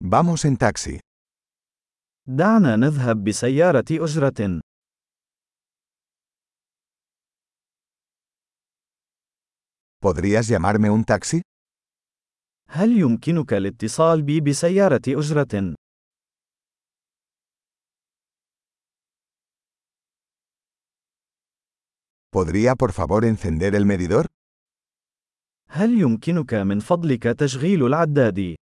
Vamos en taxi. دعنا نذهب بسيارة أجرة. ¿Podrías llamarme un taxi? هل يمكنك الاتصال بي بسيارة أجرة؟ ¿Podría por favor encender el medidor? هل يمكنك من فضلك تشغيل العداد؟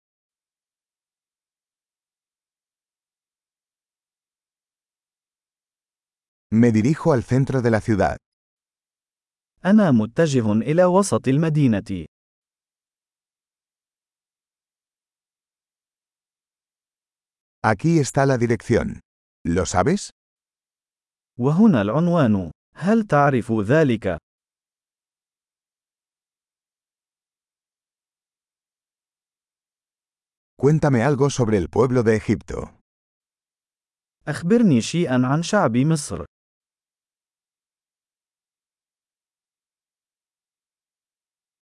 Me dirijo al centro de la ciudad. أنا متجه إلى وسط المدينة. Aquí está la dirección. ¿Lo sabes? وهنا العنوان. هل تعرف ذلك؟ Cuéntame algo sobre el pueblo de Egipto. أخبرني شيئا عن شعب مصر.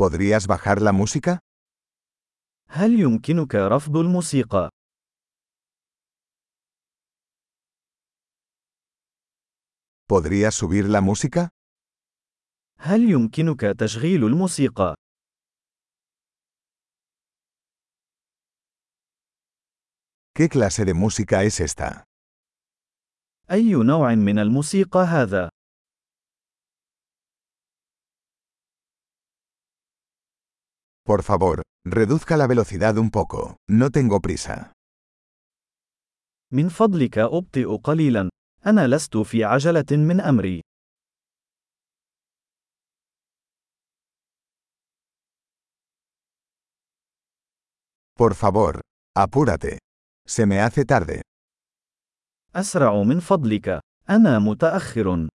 ¿Podrías bajar la música? هل يمكنك رفض الموسيقى؟ ¿Podrías subir la música? هل يمكنك تشغيل الموسيقى؟ ¿Qué clase de música es esta? أي نوع من الموسيقى هذا؟ Por favor, reduzca la velocidad un poco. No tengo prisa. من فضلك أبطئ قليلا. أنا لست في عجلة من أمري. Por favor, apúrate. Se me hace tarde. أسرع من فضلك. أنا متأخر.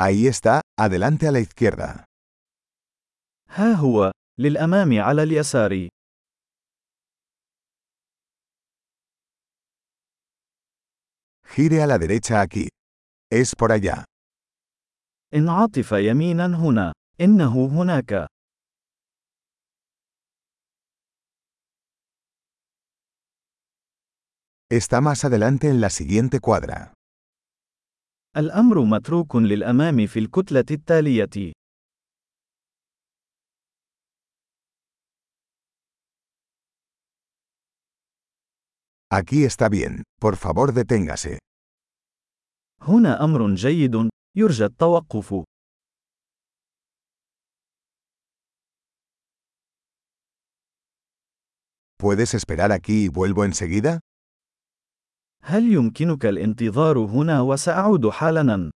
Ahí está, adelante a la izquierda. ها هو. للأمام على اليسار. Gire a la derecha aquí. Es por allá. انعطف يمينا هنا. إنه هناك. Está más adelante en la siguiente cuadra. الأمر متروك للأمام في الكتلة التالية. Aquí está bien. Por favor deténgase. هنا أمر جيد. يرجى التوقف. ¿Puedes esperar aquí y vuelvo enseguida? هل يمكنك الانتظار هنا وسأعود حالاً؟